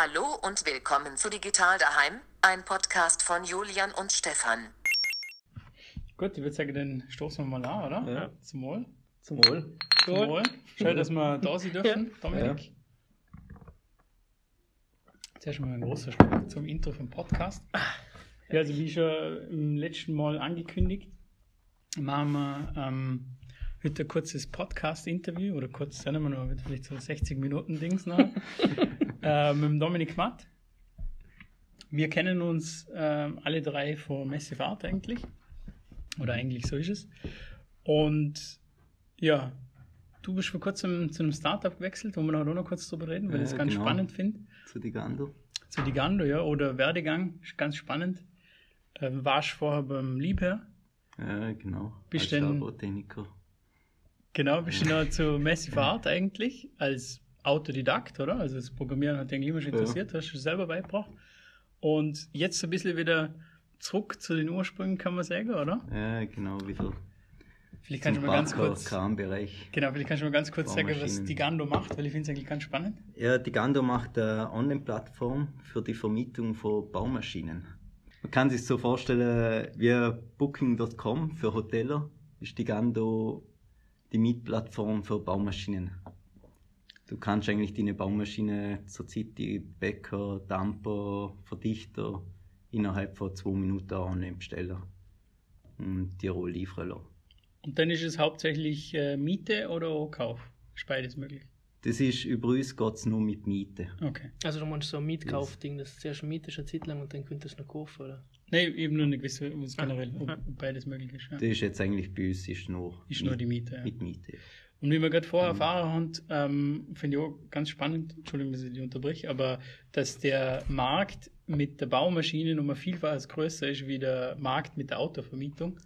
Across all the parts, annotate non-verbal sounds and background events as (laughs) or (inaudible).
Hallo und willkommen zu Digital daheim, ein Podcast von Julian und Stefan. Gut, ich würde sagen, dann stoßen wir mal an, oder? Ja. Zum Wohl. Zum Wohl. Zum Wohl. Schön, dass wir da sein (laughs) dürfen, Dominik. Zuerst mal ein großer Schluck zum Intro vom Podcast. Ja, also wie schon im letzten Mal angekündigt, machen wir ähm, heute ein kurzes Podcast-Interview oder kurz, sagen wir noch, wird vielleicht so 60 Minuten Dings noch, (laughs) äh, mit dem Dominik Matt. Wir kennen uns ähm, alle drei von Massive Art eigentlich. Oder eigentlich so ist es. Und ja, du bist vor kurzem zu einem Startup gewechselt, wo wir noch, noch kurz drüber reden, weil ich Ja, das ganz genau. spannend finde. Zu Digando. Zu Digando, ja, oder Werdegang, ist ganz spannend. Äh, warst vorher beim Liebherr, Ja, genau. Bist Als Labortechniker. genau, bist du noch zu Massive Art eigentlich, als Autodidakt, oder? Also das Programmieren hat dich eigentlich immer schon Ja. interessiert, hast du selber beigebracht. Und jetzt ein bisschen wieder zurück zu den Ursprüngen, kann man sagen, oder? Ja, genau, wieder Vielleicht kannst du mal ganz kurz, Kranbereich. genau, vielleicht kannst du mal ganz kurz sagen, was. Digando macht, weil ich finde es eigentlich ganz spannend. Ja, Digando macht eine Online-Plattform für die Vermietung von Baumaschinen. Man kann sich so vorstellen, wie Booking.com für Hoteller ist Digando die Mietplattform für Baumaschinen. Du kannst eigentlich deine Baumaschine zurzeit die Bäcker, Damper, Verdichter innerhalb von zwei Minuten online bestellen und dir auch liefern lassen. Und dann ist es hauptsächlich äh, Miete oder auch Kauf? Ist beides möglich. Das ist über uns geht's nur mit Miete. Okay. Also du meinst so ein Mietkaufding, das zuerst mietest eine Zeit lang und dann könntest du es noch kaufen, oder? Nein, eben nur nicht was Ah, generell, ob, ah. beides möglich ist. Ja. Das ist jetzt eigentlich bei uns ist nur, Ist nur die Miete. Ja. mit Miete. Und wie wir gerade vorher Mhm. erfahren haben, ähm, finde ich auch ganz spannend, Entschuldigung, dass ich die unterbreche, aber dass der Markt mit der Baumaschine noch mal vielfach größer ist wie der Markt mit der Autovermietung.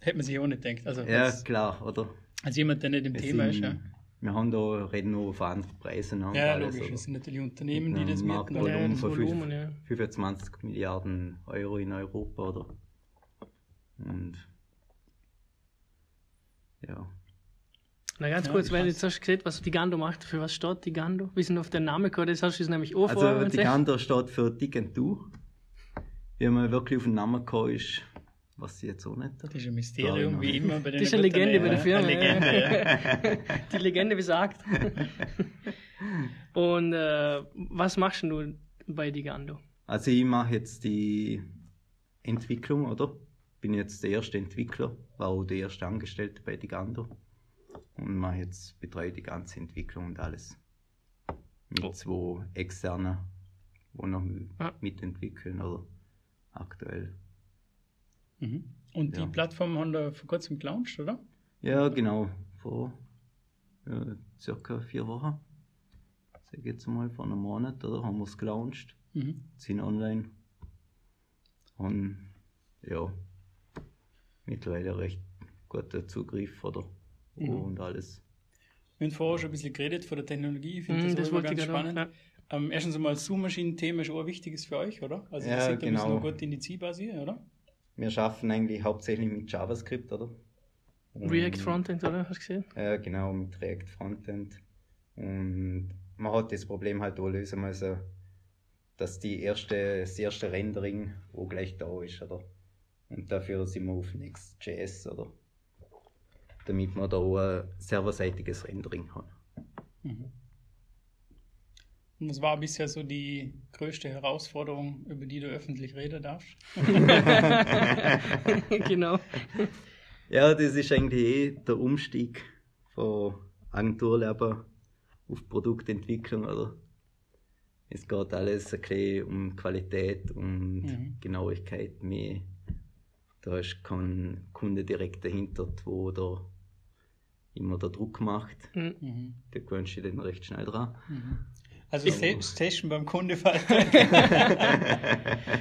Hätte man sich auch nicht gedacht. Also Ja, als, klar, oder? als jemand, der nicht im Thema ist, ja. Wir haben da, reden nur von anderen Preisen. und Ja, alles, logisch. Es sind natürlich Unternehmen, die das mieten. Marktvolumen Ja, das von Volumen, ja. 25 Milliarden Euro in Europa, oder? Und ja. Na ganz Ja, kurz, weil krass. jetzt hast du gesehen, was Digando macht. Für was steht Digando? Wir sind auf den Namen gekommen, das hast du uns nämlich auch vorher Also erzählt. Digando steht für Dick and Do. Wie man wirklich auf den Namen gekommen ist, was sie jetzt auch nicht. Das ist ein Mysterium, wie immer bei den Das ist eine Legende bei der Firma. Eine Legende, ja. (laughs) Die Legende besagt. (laughs) Und äh, was machst du bei Digando? Also ich mache jetzt die Entwicklung, oder? Bin jetzt der erste Entwickler, war auch der erste Angestellte bei Digando. Und mache jetzt, betreue die ganze Entwicklung und alles. Mit Oh. zwei externen, die noch Ah. mitentwickeln, oder? Aktuell. Mhm. Und die Ja. Plattform haben da vor kurzem gelauncht, oder? Ja, genau. Vor ja, circa vier Wochen. Sag ich jetzt mal, vor einem Monat, oder? Haben wir es gelauncht. Mhm. sind online. Und ja, mittlerweile recht guter Zugriff oder Mhm. und alles. Wir haben vorher schon ein bisschen geredet von der Technologie. Ich finde Mhm, das, das auch immer ganz spannend. auch, Ähm, erstens einmal, das Zoom-Maschinen-Thema ist auch ein wichtiges für euch, oder? Also, Ja, das sind ein bisschen genau. noch gut in die oder? Wir schaffen eigentlich hauptsächlich mit JavaScript, oder? Und- React Frontend, oder? Hast du gesehen? Ja, genau, mit React Frontend. Und man hat das Problem halt auch lösen müssen, dass die erste, das erste Rendering wo gleich da ist, oder? Und dafür sind wir auf Next.js, oder? Damit man da auch ein serverseitiges Rendering hat. Mhm. Und was war bisher so die größte Herausforderung, über die du öffentlich reden darfst? (laughs) genau. Ja, das ist eigentlich eh der Umstieg von Agenturleben auf Produktentwicklung, oder? Es geht alles ein bisschen um Qualität und Mhm. Genauigkeit mehr. Da ist kein Kunde direkt dahinter, wo da immer der Druck macht. Mhm. Mhm. Da gewöhnst du dich dann recht schnell dran. Mhm. Also das Testen beim Kunde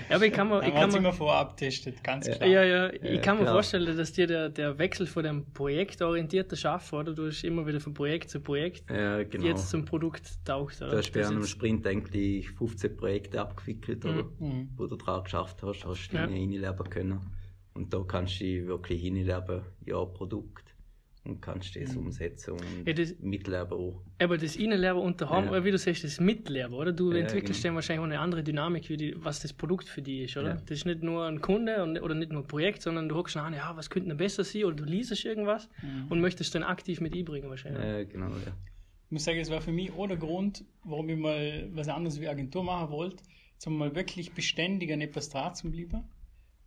Ja, aber ich kann mir, ich kann hat immer mir, vorab testet, ganz klar. ja, ja, ich Ja, kann mir klar. vorstellen, dass dir der, der Wechsel von dem projektorientierten Schaffen, oder? Du hast immer wieder von Projekt zu Projekt, Ja, genau. jetzt zum Produkt taucht, oder? du hast bei einem Sprint eigentlich 15 Projekte abgewickelt, oder? Mhm. wo du dran geschafft hast, hast du Ja. hineinleben können. Und da kannst du dich wirklich hineinleben, ja, Produkt. Und kannst das umsetzen und Ja, das- Mittelwerber auch. Aber das Innenlehrer und daheim, Ja. oder wie du sagst, das Mitlehrer, oder? Du Ja, entwickelst genau. dann wahrscheinlich auch eine andere Dynamik, wie die, was das Produkt für dich ist, oder? Ja. Das ist nicht nur ein Kunde und, oder nicht nur ein Projekt, sondern du hockst an, ja, was könnte denn besser sein, oder du liest irgendwas und möchtest dann aktiv mit einbringen wahrscheinlich. Ja, genau, ja. Ich muss sagen, es war für mich auch der Grund, warum ich mal was anderes wie Agentur machen wollte, zum mal wirklich beständig an etwas dran zu bleiben.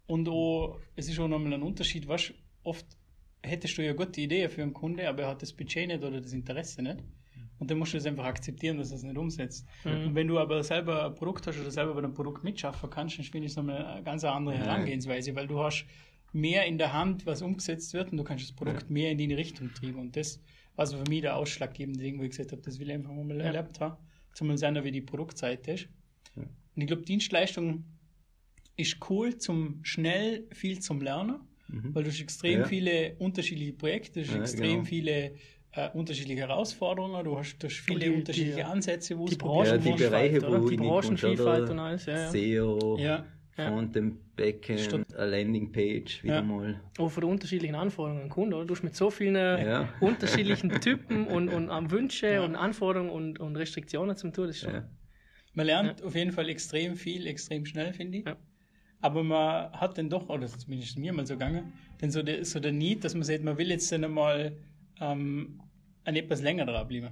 Und auch, es ist auch nochmal ein Unterschied, was oft hättest du ja gute Ideen für einen Kunde, aber er hat das Budget nicht oder das Interesse nicht. Und dann musst du das einfach akzeptieren, dass er es nicht umsetzt. Und wenn du aber selber ein Produkt hast oder selber bei einem Produkt mitschaffen kannst, dann finde ich es nochmal eine ganz andere Herangehensweise, weil du hast mehr in der Hand, was umgesetzt wird und du kannst das Produkt mehr in die Richtung treiben. Und das war so für mich der ausschlaggebende Ding, wo ich gesagt habe, das will ich einfach mal erlebt haben. Zumal sein, wie die Produktseite ist. Und ich glaube, Dienstleistung ist cool zum schnell viel zum Lernen, weil du hast extrem Ja. viele unterschiedliche Projekte, du hast Ja, extrem genau. viele äh, unterschiedliche Herausforderungen, du hast, du hast viele die- die- unterschiedliche Ansätze, wo die es Branchen- Ja, die Branchenvielfalt, Bereiche, oder? wo Die Branchenvielfalt und alles, ja, ja. SEO, Ja. Frontend, Backend, Stimmt. eine Landingpage, wieder Ja. mal. Auch von den unterschiedlichen Anforderungen an den Kunden, oder? Du hast mit so vielen Ja. unterschiedlichen (laughs) Typen und, und ähm, Wünsche und Anforderungen und, und Restriktionen zum tun, das ist schon. Ja. Man lernt auf jeden Fall extrem viel, extrem schnell, finde ich. Ja. Aber man hat dann doch, oder zumindest mir mal so gegangen, dann so der, so der Need, dass man sagt, man will jetzt dann einmal ähm, an etwas länger dranbleiben.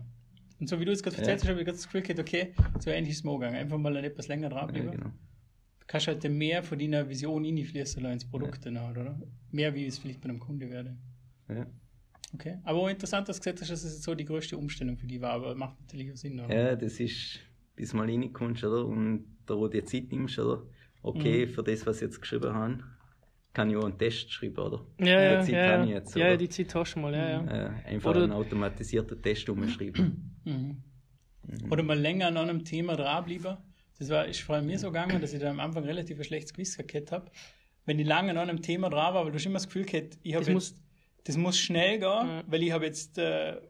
Und so wie du es gerade erzählt hast, habe ich gerade das Gefühl gehabt, okay, so ähnlich ist es gegangen. Einfach mal an etwas länger Ja, dranbleiben. genau. Du kannst halt dann mehr von deiner Vision reinfließen ins Produkt dann halt, oder? Mehr wie es vielleicht bei einem Kunde wäre. Ja. Okay. Aber interessant, dass du gesagt hast, dass es so die größte Umstellung für die war, aber macht natürlich auch Sinn, oder? ja, das ist, bis mal reinkommst, oder? Und da, wo du dir Zeit nimmst, oder? Okay, Mhm. für das, was ich jetzt geschrieben habe, kann ich auch einen Test schreiben, oder? Ja, ja, Die Zeit ja, habe ja. ich jetzt, ja, oder? die Zeit hast du mal, ja, ja. Äh, einfach Oder- einen automatisierten Test umschreiben. (clears throat) Mhm. Oder mal länger an einem Thema dranbleiben. Das war, ist vor allem mir so gegangen, dass ich da am Anfang relativ ein schlechtes Gewissen gehabt habe. Wenn ich lange an einem Thema dran war, weil du hast immer das Gefühl gehabt, ich habe Das jetzt, das muss schnell gehen, Ja. weil ich habe jetzt, äh,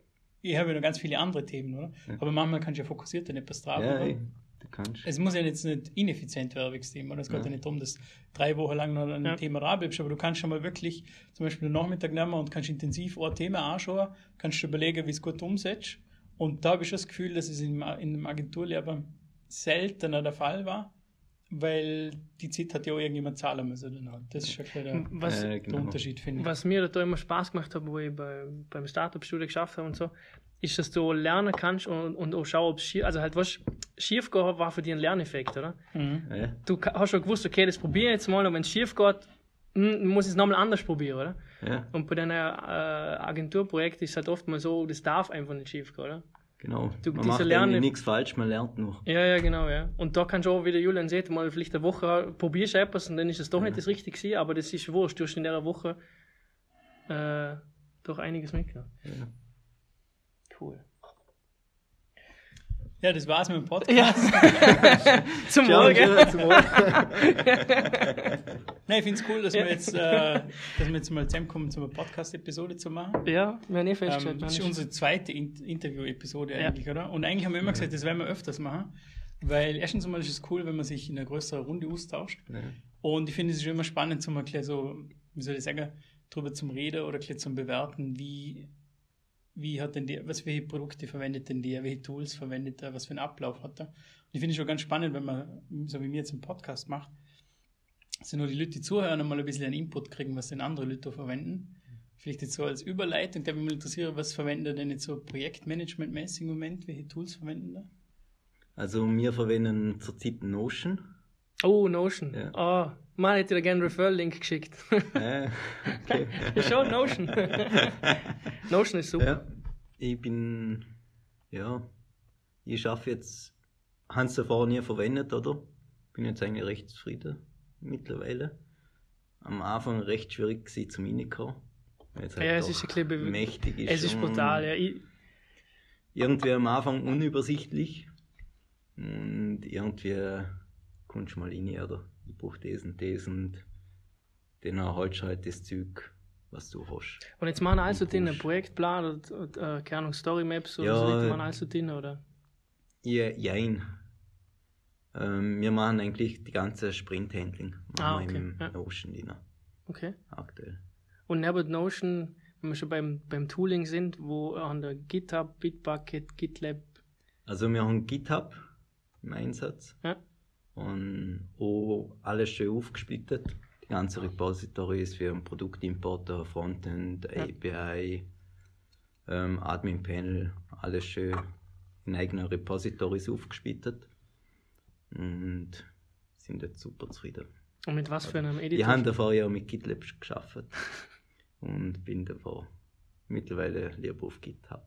ich habe ja noch ganz viele andere Themen, oder? Aber manchmal kannst du ja fokussiert an etwas ja, dranbleiben. ey, du kannst. Es muss ja jetzt nicht ineffizient werden, wegen dem, oder? Es geht ja. Ja. nicht darum, dass du drei Wochen lang noch an einem Ja. Thema dranbleibst, aber du kannst schon mal wirklich zum Beispiel den Nachmittag nehmen und kannst intensiv ein Thema anschauen, kannst dir überlegen, wie es gut umsetzt. Und da habe ich schon das Gefühl, dass es in, in dem Agenturlehrer seltener der Fall war, weil die Zeit hat ja auch irgendjemand zahlen müssen. Dann halt. Das ist schon klar der, Was, Äh, der genau. Unterschied, finde ich. was mir da immer Spaß gemacht hat, wo ich bei, beim Startup-Studio geschafft habe und so, ist, dass du lernen kannst und, und auch schauen, ob es schief, also halt was schief geht, war für dich ein Lerneffekt, oder? Mhm. Ja, Du hast schon gewusst, okay, das probiere ich jetzt mal und wenn es schief geht, hm, muss ich es nochmal anders probieren, oder? ja, Und bei deinen äh, Agenturprojekten ist es halt oft mal so, das darf einfach nicht schief gehen, oder? genau. Du- man macht Lerne- eigentlich nichts falsch, man lernt nur. Ja, ja, genau, ja. Und da kannst du auch, wie der Julian sagt, mal vielleicht eine Woche probierst du etwas und dann ist es doch nicht das Richtige gewesen, aber das ist wurscht, du hast in der Woche äh, doch einiges mitgenommen. Ja. Cool. Ja, das war's mit dem Podcast. Ja. (laughs) Zum ciao, zum Wohl. (laughs) Nein, ich finde es cool, dass wir jetzt, äh, dass wir jetzt mal zusammenkommen, so eine Podcast-Episode zu machen. Ja, wir haben eh Ähm, festgestellt. das ist ist- unsere zweite In Interview-Episode Ja. eigentlich, oder? Und eigentlich haben wir immer gesagt, das werden wir öfters machen, weil erstens einmal ist es cool, wenn man sich in einer größeren Runde austauscht. Ja. Und ich finde es ist immer spannend, zum mal gleich so, wie soll ich sagen, drüber zum Reden oder gleich zum Bewerten, wie, wie hat denn der, was welche Produkte verwendet denn der, welche Tools verwendet er, was für einen Ablauf hat er. Und ich finde es schon ganz spannend, wenn man, so wie mir jetzt einen Podcast macht, sind nur die Leute, die zuhören, einmal ein bisschen einen Input kriegen, was denn andere Leute verwenden. Vielleicht jetzt so als Überleitung, der mich mal interessiert, was verwendet er denn jetzt so projektmanagement-mäßig im Moment? Welche Tools verwenden da? Also wir verwenden zurzeit Notion. Oh, Notion. Ja. Oh, man hätte dir gerne einen Referral-Link geschickt. (laughs) Äh, okay. (laughs) ja, schon, Notion. (laughs) Notion ist super. Ja, ich bin, ja, ich schaffe jetzt, Hans davor nie verwendet, oder? Bin jetzt eigentlich recht zufrieden mittlerweile. Am Anfang recht schwierig gewesen zum Reinkommen. es halt Ja, es ist ein bisschen mächtig ist. Es ist brutal, ja. Ich, Irgendwie am Anfang unübersichtlich. Und irgendwie kommst du mal rein, oder? Ich brauche das und das und dann erhaltst du halt das Zeug, was du hast. und jetzt machen also Und den. Projektplan oder, oder äh, keine Ahnung, Storymaps oder Ja, so, die äh, machen also den, oder? Ja, jein. Ähm, wir machen eigentlich die ganze Sprint-Handling. Ah, okay, im ja. Notion drin, Okay. aktuell. Und neben Notion wenn wir schon beim, beim Tooling sind, wo an der GitHub, Bitbucket, GitLab. Also wir haben GitHub im Einsatz Ja. Und auch alles schön aufgesplittet. Die ganze Repositories für einen Produktimporter, Frontend. API, ähm, Admin Panel, alles schön in eigenen Repositories aufgesplittet und sind jetzt super zufrieden. Und mit was für einem Ich Editor? habe davor ja mit GitLab geschafft (laughs) und bin davor mittlerweile lieber auf GitHub.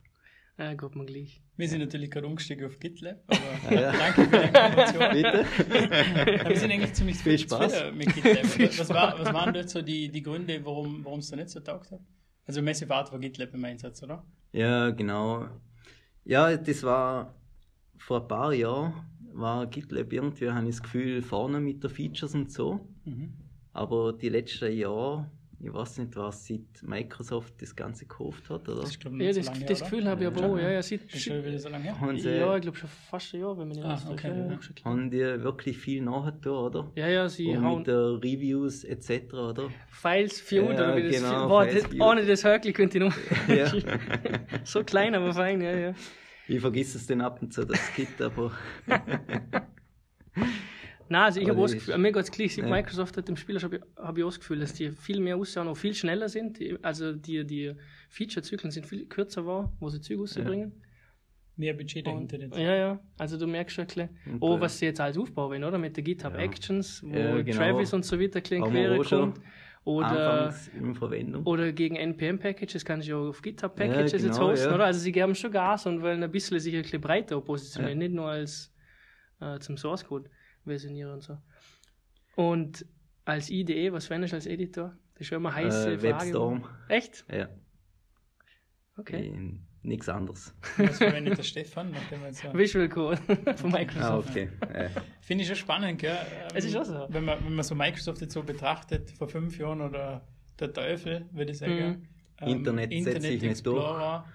Ja, geht mir gleich. Wir sind natürlich gerade umgestiegen auf GitLab, aber Ja, (laughs) ja. danke für die Information. Bitte? Wir sind eigentlich ziemlich Viel Spaß. mit GitLab. (laughs) Was, war, was waren dort so die, die Gründe, warum warum es da nicht so taugt hat? Also Massive Art war GitLab im Einsatz, oder? Ja, genau. Ja, das war vor ein paar Jahren war GitLab irgendwie, habe ich das Gefühl, vorne mit den Features und so. Mhm. Aber die letzten Jahre, ich weiß nicht, was seit Microsoft das Ganze gekauft hat, oder? Das ist, glaube Ja, das, so lange das Gefühl habe ich aber Ja. auch. Ja, ja, sieht, oder? Ist schon wieder so lange her? Haben sie, ja, ich glaube schon fast ein Jahr, wenn man nicht Ah, okay, ja, ja. haben die wirklich viel nachgetan, oder? ja, ja, sie Und hauen mit der Reviews etc., oder? Files viewed, Ja, oder wie das genau, Boah, Files das, ohne das Höckli könnte ich noch. Ja. (laughs) so klein, aber fein, ja, ja. Ich vergesse es dann ab und zu, dass es gibt, aber (laughs) Nein, also ich habe auch das Gefühl, mir geht es gleich, seit Ja. Microsoft hat im Spieler habe ich, hab ich auch das Gefühl, dass die viel mehr aussehen und viel schneller sind. Die, also die, die Feature-Zyklen sind viel kürzer war, wo sie Züge rausbringen. Mehr Budget dahinter jetzt. ja, ja, also du merkst schon ein bisschen, Und, oh, äh, was sie jetzt alles aufbauen, oder? Mit der GitHub Ja. Actions, wo Ja, genau. Travis und so weiter ein Haben wir quer auch schon kommt. Oder, anfangs in Verwendung. oder gegen NPM-Packages kann ich auch auf GitHub-Packages Ja, jetzt genau, hosten, ja. oder? Also sie geben schon Gas und wollen ein bisschen sich ein bisschen breiter positionieren, Ja. nicht nur als äh, zum Source-Code versionieren und so. Und als IDE, was fändest du als Editor? Das ist schon immer eine heiße Äh, Frage. Webstorm. Echt? Ja, Okay. nichts anderes. Was verwendet der Stefan, nachdem wir jetzt so Visual Code (laughs) von Microsoft. Ah, okay. Äh, Finde ich schon spannend, gell? Ähm, Es ist auch so. Wenn man, wenn man so Microsoft jetzt so betrachtet, vor fünf Jahren oder der Teufel, würde ich sagen. Mhm. Internet setzt sich nicht Explorer,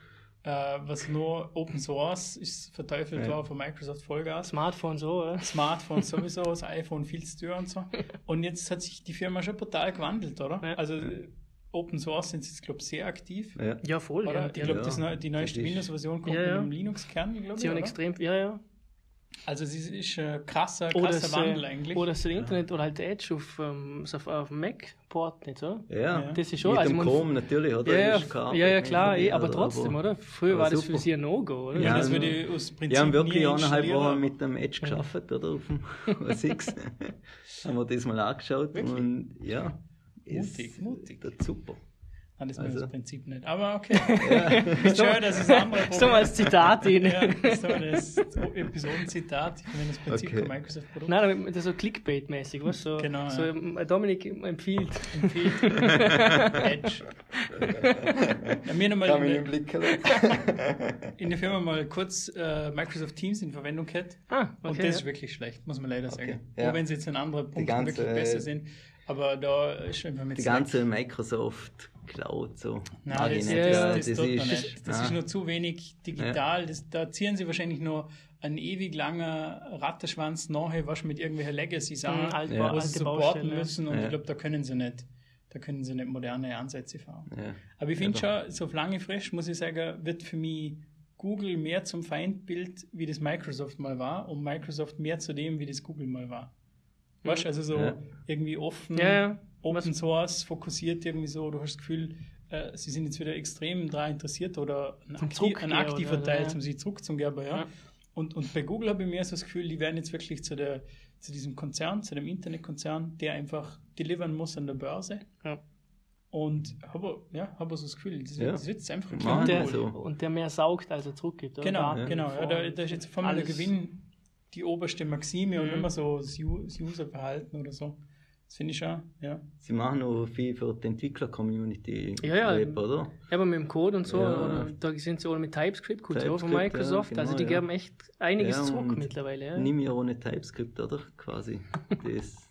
äh, was nur Open Source ist, verteufelt Ja. war von Microsoft Vollgas. Smartphone so, oder? Smartphone sowieso, (laughs) das iPhone viel zu teuer und so. (laughs) Und jetzt hat sich die Firma schon brutal gewandelt, oder? Ja. Also Open Source sind sie jetzt, glaube ich, sehr aktiv. ja. Ja, voll. Oder? Ja, ich die, glaube, Ja, die neueste Windows-Version kommt Ja, ja. mit einem Linux-Kern, glaube ich. sie haben Oder? extrem, ja, ja. Also es ist, ein krasser, Oder krasser das, Wandel äh, eigentlich. Oder das Internet oder halt Edge auf, ähm, auf, auf dem Mac-Port nicht, so? Ja. Das ist schon, mit also dem Chrome natürlich, oder? Ja, ja, ja, klar, eh, aber trotzdem, oder? Früher war das super. für sie ein No-Go, oder? ja, Ja, das würde ich aus Prinzip Die haben wirklich eineinhalb. Wochen mit dem Edge geschafft, oder? Auf dem (laughs) X. haben wir das mal angeschaut Wirklich? und ja. ist- Mutig, mutig. Das ist super. Nein, das ist Also- das Prinzip nicht. Aber okay. (laughs) Ist schön, dass es andere Das ist doch mal als Zitat rein. Ja, das ist das Episodenzitat. Ich meine, das Prinzip Okay. von Microsoft-Produkt. Nein, das ist so Clickbait-mäßig? So, Genau, so ja. Dominik empfiehlt. empfiehlt. Edge. Ja, mir nochmal in, der- Blick (laughs) in der Firma mal kurz äh, Microsoft Teams in Verwendung gehabt. Ah, Und okay. das ist ja. wirklich schlecht, muss man leider sagen. ja. Auch wenn sie jetzt in anderen Punkten ganze, wirklich besser äh, sind. Aber da ist einfach mit Die ganze Microsoft Cloud so. Nein, mag ich das, nicht. ja, das, das, man ist- nicht. das ah. ist nur zu wenig digital. Das, da ziehen sie wahrscheinlich nur einen ewig langen Rattenschwanz nachher, was mit irgendwelchen Legacy-Sachen, Mhm, alte Ja. Sie alte supporten müssen. Und Ja. ich glaube, da können sie nicht. Da können sie nicht moderne Ansätze fahren. Ja. Aber ich finde Ja, schon, so auf lange Frist, muss ich sagen, wird für mich Google mehr zum Feindbild, wie das Microsoft mal war, und Microsoft mehr zu dem, wie das Google mal war. Weißt du, also so Ja. irgendwie offen, Ja, ja. Open Source, fokussiert irgendwie so, du hast das Gefühl, äh, sie sind jetzt wieder extrem daran interessiert oder ein, Zum aktiv, Zurückgehen ein aktiver oder- Teil, ja. zum sie zurückzugeben, ja. Ja. Und, und bei Google habe ich mehr so das Gefühl, die werden jetzt wirklich zu, der, zu diesem Konzern, zu dem Internetkonzern, der einfach delivern muss an der Börse. Ja. Und habe ja, habe so das Gefühl, das, Ja. das wird jetzt einfach ein Und Ja, der, so. und der mehr saugt, als er zurückgibt. Oder? Genau, Daten genau. Ja, vor- da, da ist jetzt auf einmal der Gewinn die oberste Maxime und Mhm. immer so das Userverhalten oder so. Das finde ich schon, ja. Sie machen auch viel für die Entwickler-Community Ja, ja. Web, oder? Ja, aber mit dem Code und so, Ja. da sind sie alle mit TypeScript, Kultur von TypeScript, Microsoft, ja, also genau, die ja. geben echt einiges Ja, zurück mittlerweile. Ja. Nimm ja ohne TypeScript, oder? Quasi. Das (laughs)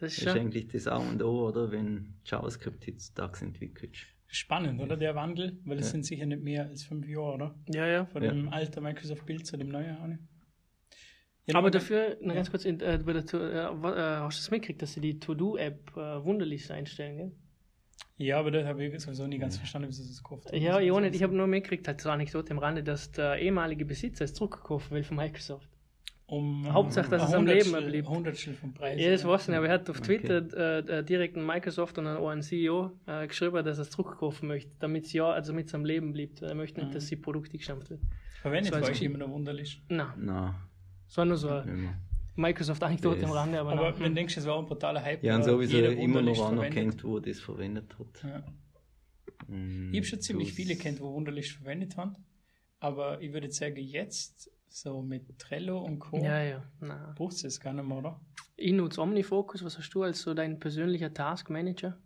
Das ist ist schon, eigentlich das A und O, oder? Wenn JavaScript heutzutage entwickelt. Spannend, oder? Der Wandel, weil es Ja. sind sicher nicht mehr als fünf Jahre, oder? ja, ja. Von Ja. dem alten Microsoft-Bild zu dem neuen. auch nicht. Ja, Aber dafür, noch ganz kurz, in, äh, bei der, To- äh, äh, hast du das mitgekriegt, dass sie die To-Do-App äh, wunderlich einstellen, gell? Ja, aber das habe ich sowieso nie ganz verstanden, wie sie das gekauft haben. Ja, ich, auch nicht. ich habe nur mitgekriegt, halt so eine Anekdote am Rande, dass der ehemalige Besitzer es zurückgekauft will von Microsoft. Um, Hauptsache, dass es am Leben bleibt. Hundertstel vom Preis. Ja, das ja. weiß ich nicht, aber er hat auf Twitter äh, äh, direkt an Microsoft und an an CEO äh, geschrieben, dass er es zurückkaufen möchte, damit es ja, also es am Leben bleibt. Er möchte nicht, dass die Produkte gestampft wird. Verwendet So als war ich Chip. immer noch wunderlich. Na, Nein, es war nur so eine. Microsoft-Anekdote am Das- Rande, aber, Aber du denkst, es war ein brutaler Hype. Ja, und war sowieso jeder immer noch anerkennt, wo das verwendet hat. Ja. Mm, Ich habe schon ziemlich viele kennt, wo wunderlich verwendet haben. Aber ich würde sagen, jetzt so mit Trello und Co. ja, ja, na. braucht es das gar nicht mehr, oder? Ich nutze Omnifocus, was hast du als so dein persönlicher Taskmanager?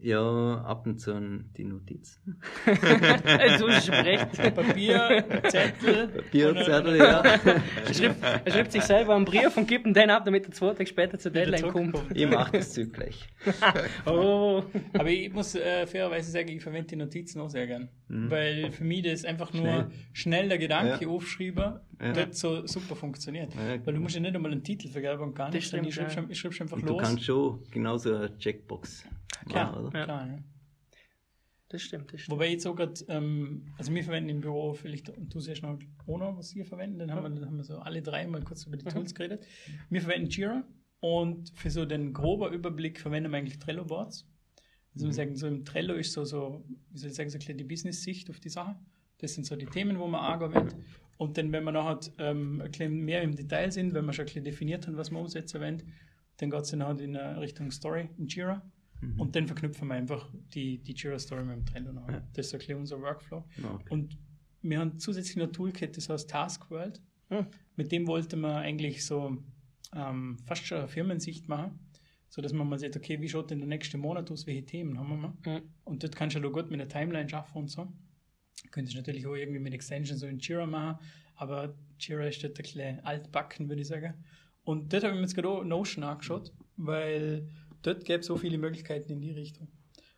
Ja, ab und zu die Notizen. Also, (laughs) du hast recht. Papier, Zettel. Ja. (laughs) Er schreibt, er schreibt sich selber einen Brief und gibt ihn dann ab, damit er zwei Tage später zur Deadline kommt. Ich mache das Zeug gleich. (laughs) Oh, Aber ich muss äh, fairerweise sagen, ich verwende die Notizen auch sehr gern. Weil für mich das einfach nur Schnell. schnell der Gedanke Ja. aufschreiben, Ja. das so super funktioniert. Ja, Weil du musst ja nicht einmal einen Titel vergeben und gar Das nichts. sondern Ich stimmt, schreibe ja. schon, ich schreib schon einfach Und du los. kannst schon genauso eine Checkbox Klar, oder? Ja. klar, ja. das stimmt, das stimmt. Wobei jetzt sogar, ähm, also wir verwenden im Büro vielleicht, und du siehst noch auch noch, was wir verwenden, dann haben wir, dann haben wir so alle drei mal kurz über die Mhm. Tools geredet. Wir verwenden Jira und für so den groben Überblick verwenden wir eigentlich Trello Boards. Also Mhm. wir sagen, so im Trello ist so, so wie soll ich sagen, so ein bisschen die Business-Sicht auf die Sache. Das sind so die Themen, wo man will. Und dann, wenn wir nachher ähm, ein bisschen mehr im Detail sind, wenn wir schon ein bisschen definiert haben, was wir umsetzen wollen, dann geht es dann halt in Richtung Story in Jira. Mhm. Und dann verknüpfen wir einfach die, die Jira-Story mit dem Trello. Ja. Das ist so ein bisschen unser Workflow. Ja, okay. Und wir haben zusätzlich noch ein Toolkit, das heißt Task World. Hm. Mit dem wollten wir eigentlich so ähm, fast schon eine Firmensicht machen, sodass man mal sieht, okay, wie schaut denn der nächste Monat aus, welche Themen haben wir mal. Hm. Und dort kannst du ja gut mit einer Timeline schaffen und so. Könntest du natürlich auch irgendwie mit Extensions so in Jira machen, aber Jira ist dort ein bisschen altbacken, würde ich sagen. Und dort habe ich mir jetzt gerade auch Notion angeschaut, weil dort gäbe es so viele Möglichkeiten in die Richtung.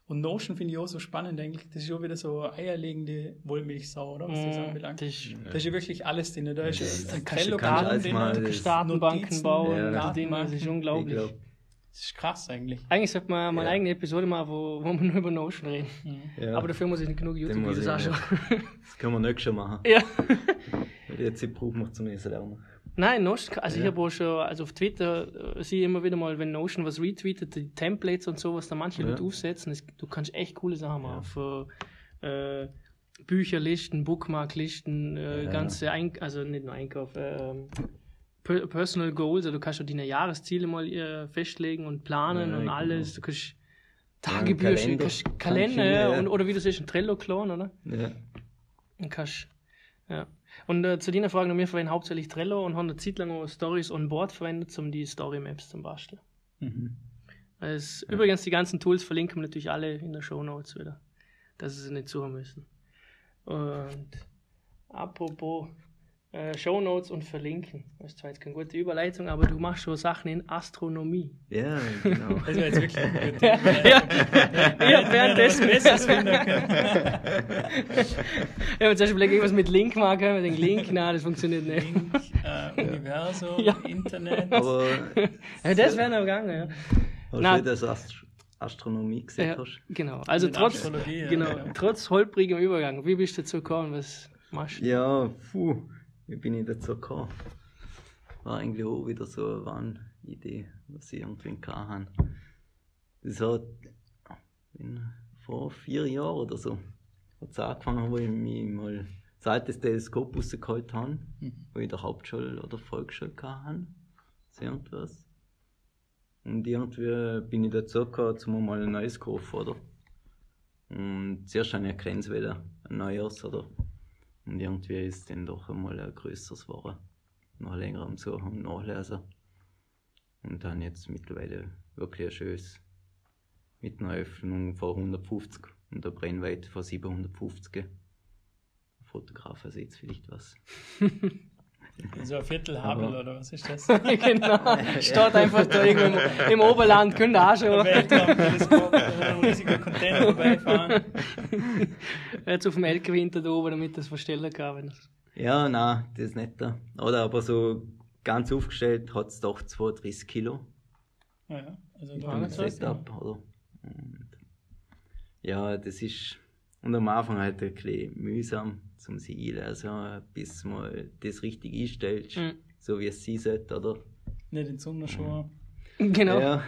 Und Notion finde ich auch so spannend eigentlich. Das ist auch wieder so eine eierlegende Wollmilchsau, oder? Was das Mm, anbelangt. das ist Da ist ja wirklich alles drin. Da ist das- ein kannst du- kannst du drin. Das das- Datenbanken bauen, ja, Dinge, das ist unglaublich. Ich glaub, ist krass eigentlich. Eigentlich sollte man mal eine Ja. eigene Episode machen, wo, wo wir nur über Notion reden. ja, Aber dafür muss ich nicht genug YouTube-Videos ich anschauen. das können wir nicht schon machen. (laughs) ja. Jetzt ich brauche noch zum Lesen lernen. Nein, Notion, also ich Ja. habe auch schon, also auf Twitter äh, sehe ich immer wieder mal, wenn Notion was retweetet, die Templates und so, was da manche Ja. Leute aufsetzen, es, du kannst echt coole Sachen machen. Ja. Für äh, Bücherlisten, Bookmarklisten, äh, Ja. ganze, Ein also nicht nur Einkauf, äh, Per Personal Goals, also du kannst schon deine Jahresziele mal äh, festlegen und planen Ja, und genau. alles. Du kannst Ja, Tagebücher, Kalender. kannst Kannst Kalender, ja, ja. und, oder wie du siehst, ein Trello-Clone, oder? Ja. Und kannst, ja. Und äh, zu deiner Frage, noch, wir verwenden hauptsächlich Trello und haben eine Zeit lang auch Stories on Board verwendet, um die Story-Maps zum Basteln. Mhm. Es, Übrigens, die ganzen Tools verlinken wir natürlich alle in der Show Notes wieder, dass sie sie nicht suchen müssen. Und apropos äh, Show Notes und verlinken, das ist zwar jetzt keine gute Überleitung, aber du machst schon Sachen in Astronomie. ja, genau. (laughs) Das wäre jetzt wirklich eine gute (laughs) ja, ich hab währenddessen Besseres finden können. Ja, wenn zum Beispiel irgendwas mit Link machen, wir denken Link, nein, das funktioniert nicht. Link, äh, Universum, Ja. Internet. Aber Ja, das wäre noch gegangen, ja. hast Nein. du das Astro Astronomie gesehen Ja, hast? genau. Also Mit trotz, ja, genau, ja. trotz holprigem Übergang, wie bist du dazu gekommen, was machst du? Ja, puh, wie bin ich dazu gekommen? War eigentlich auch wieder so eine Idee, was ich irgendwie hatte. Das hat vor vier Jahren oder so hat es angefangen, wo ich mich mal das alte Teleskop rausgeholt habe, wo ich in der Hauptschule oder Volksschule hatte. So irgendwas. Und irgendwie bin ich dazu gekommen, zum mal ein neues kaufen, oder? Und zuerst eine Grenzwelle, ein neues, oder? Und irgendwie ist dann doch einmal ein größeres geworden. Noch länger am Suchen und Nachlesen. Und dann jetzt mittlerweile wirklich ein schönes mit einer Öffnung von 150 und der Brennweite von 750. Fotografen sieht vielleicht was. (laughs) So ein Viertel Hubble Aber- oder was ist das? (laughs) genau. (laughs) Steht einfach da irgendwo im, im Oberland, könnt ihr auch schon. Ein riesiger Container vorbeifahren. (laughs) Jetzt auf dem LKW hinter da oben, damit das verstellen kann. Wenn das Ja, nein, das ist nicht da. Oder aber so ganz aufgestellt hat es doch 32 Kilo. Ja. Also da Setup, oder? Und Ja, das ist und am Anfang halt ein bisschen mühsam zum Seilen, also bis mal das richtig einstellst, Mhm. so wie es sein sollte, oder? Nicht in Sonnenschuhe. Genau. Ja,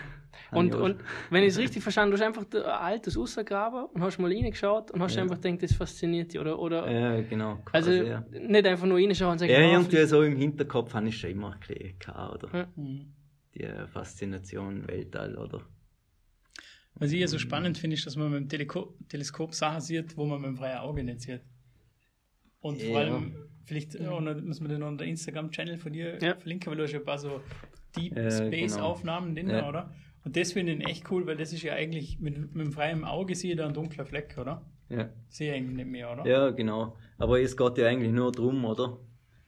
Und, und wenn ich es richtig verstanden habe, du hast einfach ein altes rausgegraben und hast mal reingeschaut und hast Ja. einfach gedacht, das fasziniert dich. Oder, oder Ja, genau. also quasi, ja. nicht einfach nur reinschauen und sagen, Ja, ah, irgendwie so im Hinterkopf habe ich schon immer ein bisschen gehabt, oder? Mhm. Die Faszination Weltall, oder? Was ich ja so spannend finde, ist, dass man mit dem Teleko Teleskop Sachen sieht, wo man mit dem freien Auge nicht sieht. Und vor Ja. allem, vielleicht äh, und dann muss man den unter Instagram-Channel von dir Ja. verlinken, weil du hast ja ein paar so Deep Ja, Space-Aufnahmen drin, Ja. oder? Und das finde ich echt cool, weil das ist ja eigentlich, mit, mit dem freien Auge sehe ich da einen dunklen Fleck, oder? Ja. Sehe ich eigentlich nicht mehr, oder? ja, genau. Aber es geht ja eigentlich nur darum, oder?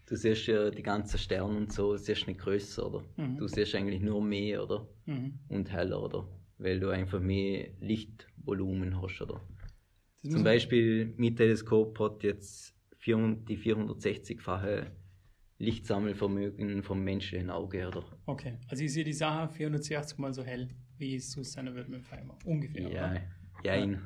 Du siehst ja die ganzen Sterne und so, siehst nicht größer, oder? Mhm. Du siehst eigentlich nur mehr, oder? Mhm. Und heller, oder? Weil du einfach mehr Lichtvolumen hast, oder? Das Zum Beispiel, mein Teleskop hat jetzt 400, die 460-fache Lichtsammelvermögen vom menschlichen Auge, oder? Okay, also ich sehe die Sache 480 mal so hell, wie es sonst sein wird mit dem Auge. Ungefähr, Ja, oder? ja.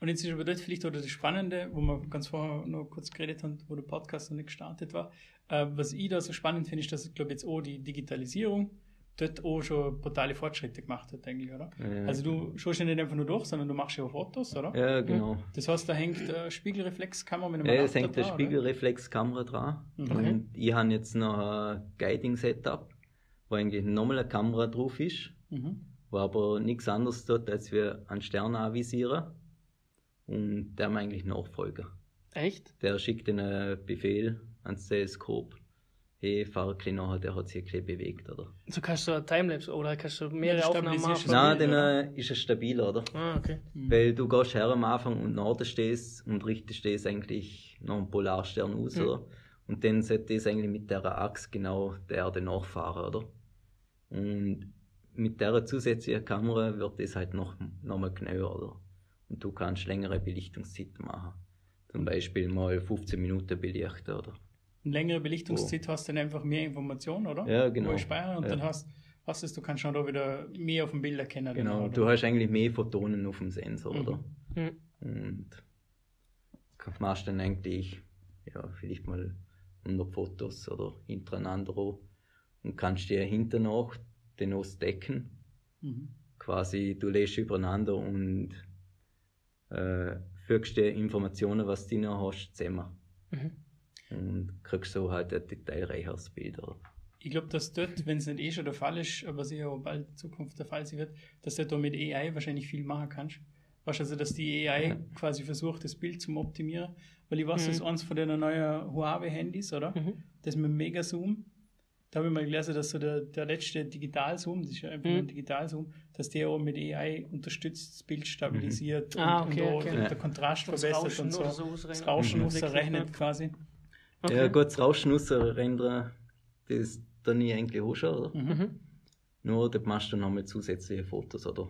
Und jetzt ist aber dort vielleicht oder das Spannende, wo wir ganz vorher noch kurz geredet haben, wo der Podcast noch nicht gestartet war. Äh, was ich da so spannend finde, ist, dass, glaube jetzt auch die Digitalisierung dort auch schon brutale Fortschritte gemacht hat, eigentlich, oder? Ja. Also du schaust ja nicht einfach nur durch, sondern du machst ja auch Fotos, oder? Ja, genau. Das heißt, da hängt eine Spiegelreflexkamera mit einem Ja, es hängt eine? Spiegelreflexkamera dran. Mhm. Und ich habe jetzt noch ein Guiding-Setup, wo eigentlich nochmal eine Kamera drauf ist, Mhm. wo aber nichts anderes tut, als wir einen Stern anvisieren. Und der mir eigentlich nachfolgen. Echt? Der schickt einen Befehl ans Teleskop. Hey, fahr ein bisschen nachher, der hat sich ein bisschen bewegt, oder? So kannst du ein Timelapse oder kannst du mehrere Aufnahmen machen. Nein, dann ist es stabiler, oder? Ah, okay. Mhm. Weil du gehst her am Anfang und Norden stehst und richtest stehst eigentlich noch einen Polarstern aus, Mhm. oder? Und dann sollte das eigentlich mit der Achse genau der Erde nachfahren, oder? Und mit der zusätzlichen Kamera wird das halt noch, noch mal genauer, oder? Und du kannst längere Belichtungszeiten machen. Zum Beispiel mal 15 Minuten belichten, oder? Eine längere Belichtungszeit hast du dann einfach mehr Informationen, oder? Ja, genau. Wo ich speichere und Ja. dann hast, hast es, du kannst schon da wieder mehr auf dem Bild erkennen. Genau, oder? du hast eigentlich mehr Photonen auf dem Sensor, Mhm. oder? Mhm. Und machst dann eigentlich, ja, vielleicht mal 100 Fotos oder hintereinander auch und kannst dir hinter noch den ausdecken. Mhm. Quasi, du lässt übereinander und äh, fügst dir Informationen, was du noch hast, zusammen. Mhm. Und kriegst so halt ein detailreicheres Bild. Ich glaube, dass dort, wenn es nicht eh schon der Fall ist, aber sicher auch bald in Zukunft der Fall sein wird, dass du da mit AI wahrscheinlich viel machen kannst. Weißt du, also, dass die AI quasi versucht, das Bild zu optimieren. Weil ich weiß, Mhm. das ist eins von den neuen Huawei-Handys, oder? Mhm. Das mit Megazoom. Da habe ich mal gelesen, dass so der, der letzte Digitalzoom, das ist ja einfach Mhm. nur ein Digitalzoom, dass der auch mit AI unterstützt, das Bild stabilisiert und, Ah, okay, und auch okay. der, Ja. der Kontrast Das verbessert Rauschen und so. Das Rauschen Mhm. ausrechnet quasi. Okay. Ja, gut, das Rauschen rausrendern, das dann ich eigentlich auch schon, oder? Mhm. Mhm. Nur, da machst du nochmal zusätzliche Fotos, oder?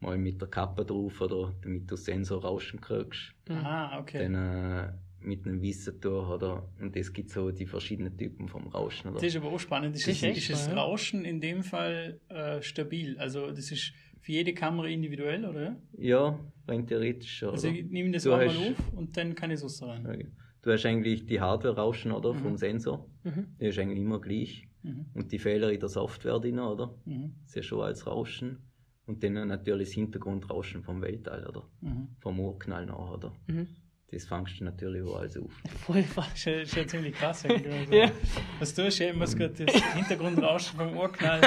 Mal mit der Kappe drauf, oder damit du Sensor Rauschen kriegst. Mhm. Ah, okay. Dann äh, mit einem Wissen durch, oder? Und es gibt so die verschiedenen Typen vom Rauschen, oder? Das ist aber auch spannend. Ist, Das das, ist das. Rauschen in dem Fall äh, stabil? Also das ist für jede Kamera individuell, oder? Ja, rein theoretisch, oder? Also ich nehme das Du einmal hast- auf und dann kann ich es raus rein. Ja, Du hast eigentlich die Hardware-Rauschen, oder? Mhm. Vom Sensor. Mhm. Die ist eigentlich immer gleich. Mhm. Und die Fehler in der Software drin, oder? Mhm. Das ist ja schon als Rauschen. Und dann natürlich das Hintergrundrauschen vom Weltall, oder? Mhm. Vom Urknall nach, oder? Mhm. Das fangst du natürlich auch alles auf. (laughs) Voll falsch. Das ist ja- ist ja ziemlich krass eigentlich. Also, (laughs) Ja. Was du hast, ja, ich muss gerade das Hintergrundrauschen vom Urknall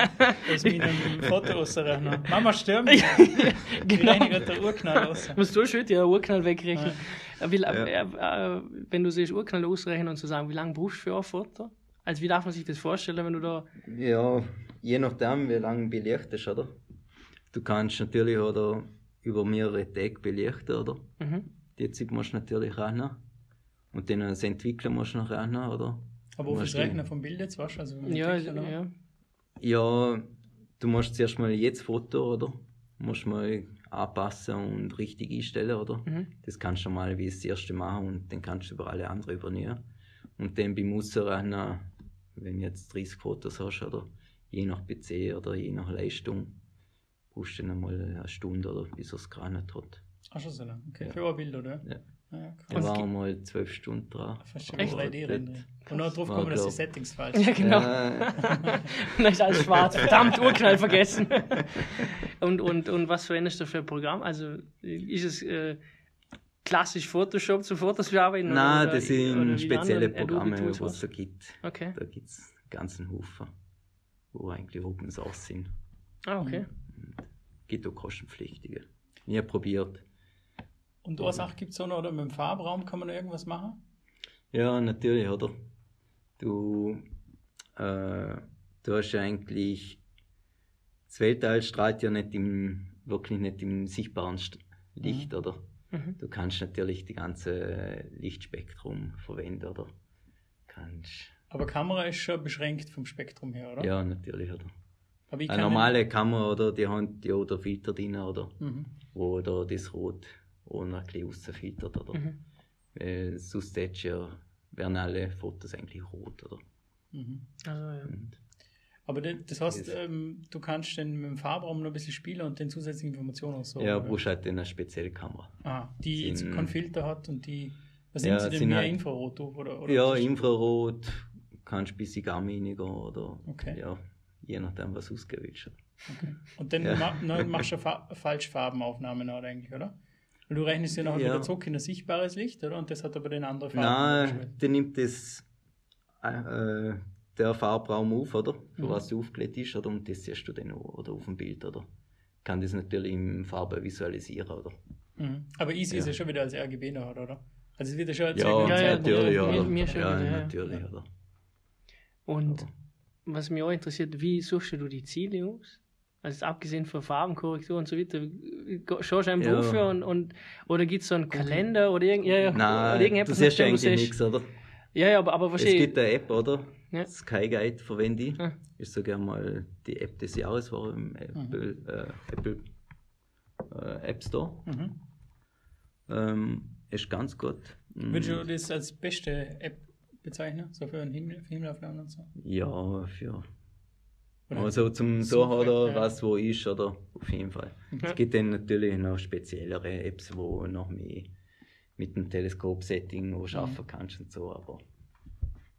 aus (laughs) meinem Foto rausrechnen. Mama stirbt. Ich genau. gerade der Urknall raus. Musst du schön ja Urknall wegrechnen. Wie, la- Ja. äh, äh, wenn du siehst, Urknall ausrechnen und zu sagen, wie lange brauchst du für ein Foto? Also wie darf man sich das vorstellen, wenn du da. Ja, je nachdem, wie lange belichtest, oder? Du kannst natürlich oder über mehrere Tage belichten, oder? Mhm. Die Zeit musst du natürlich rechnen. Und dann das Entwickeln musst du noch rechnen, oder? Aber auf das du- Rechnen vom Bild jetzt, weißt du? Also, Ja, ja. Ja, du musst zuerst mal jedes Foto, oder? Musst mal anpassen und richtig einstellen, oder? Mhm. Das kannst du mal wie das erste machen und dann kannst du über alle anderen übernehmen. Und dann beim Ausrechnen, wenn du jetzt 30 Fotos hast, oder je nach PC oder je nach Leistung, brauchst du dann mal eine Stunde, oder bis er es gerechnet hat. Ach schon so lang. Okay, Ja. für ein Bild, oder? Ja. Ja waren wir mal zwölf Stunden dran. Echt? 3D-Render. Und noch drauf War, kommen, dass die Settings falsch Ja, sind. genau. Äh, (laughs) Dann ist alles schwarz. Verdammt, Urknall vergessen. (laughs) und, und, und was verwendest du für ein Programm? Also ist es äh, klassisch Photoshop zu Fotos bearbeiten? Nein, oder- das oder sind die spezielle Adobe Programme, was es da gibt. Okay. Da gibt es einen ganzen Haufen, wo eigentlich Open Source sind. Ah, okay. Gibt auch kostenpflichtige. Nie probiert. Und eine Sache gibt es auch noch, oder? Mit dem Farbraum kann man noch irgendwas machen? Ja, natürlich, oder? Du, äh, du hast ja eigentlich, das Weltall strahlt ja nicht im, wirklich nicht im sichtbaren Licht, oder? Mhm. Du kannst natürlich die ganze Lichtspektrum verwenden, oder? Kannst, Aber Kamera ist schon beschränkt vom Spektrum her, oder? ja, natürlich, oder? Eine normale Kamera, oder? Die haben ja den Filter drin, oder? Mhm. Wo da das Rot auch noch ein bisschen rausfiltert, oder? Mhm. Weil sonst ja, wären alle Fotos eigentlich rot, oder? Mhm. Also, ja. Und Aber das, das heißt, Yes. ähm, du kannst dann mit dem Farbraum noch ein bisschen spielen und den zusätzlichen Informationen und so. ja, oder? brauchst halt eine spezielle Kamera. Ah, die jetzt Sind- keinen Filter hat und die. Was Ja, nimmt sie denn sind mehr halt- Infrarot oder, oder ja, ist- Infrarot, kannst bis in Gamma reingehen oder Okay. ja, je nachdem, was ausgewählt wird. Okay. Und dann Ja. ma dann (laughs) machst du fa Falschfarbenaufnahmen oder eigentlich, oder? Weil du rechnest ja nachher Ja. wieder zurück in ein sichtbares Licht, oder? Und das hat aber den anderen Farben. Nein, der nimmt das, äh, der Farbraum auf, oder? Für Mhm. was du aufgelegt ist, oder? Und das siehst du dann auch, oder auf dem Bild, oder? Kann das natürlich in Farbe visualisieren, oder? Mhm. Aber easy ist Ja. ja schon wieder als RGB noch, oder? Also es wird ja schon Ja, erzeugt, Ja, ja, natürlich, ja, oder? mir- mir schon ja, wieder, ja. natürlich, oder? Und Aber- was mich auch interessiert, wie suchst du die Ziele aus? Also abgesehen von Farbenkorrektur und so weiter, schaust du einen Ja. Beruf und, und oder gibt es so einen Kalender oder irgend, ja, ja, oder Nein, irgendetwas, du siehst nachdem eigentlich nichts, oder? Ja, ja, aber, aber Es wahrscheinlich. gibt eine App, oder? Ja. Sky Guide verwende ich. Ah. Ist sogar mal die App des Jahres war im Apple, äh, Apple äh, App Store. Mhm. Ähm, ist ganz gut. Mm, Würdest du das als beste App bezeichnen? So für einen Himmel, für Himmelaufnahmen und so? Ja, für. Also zum so oder ja. was wo ist oder auf jeden Fall. Ja. Es gibt dann natürlich noch speziellere Apps, wo noch mehr mit dem Teleskop-Setting wo arbeiten kannst und so, aber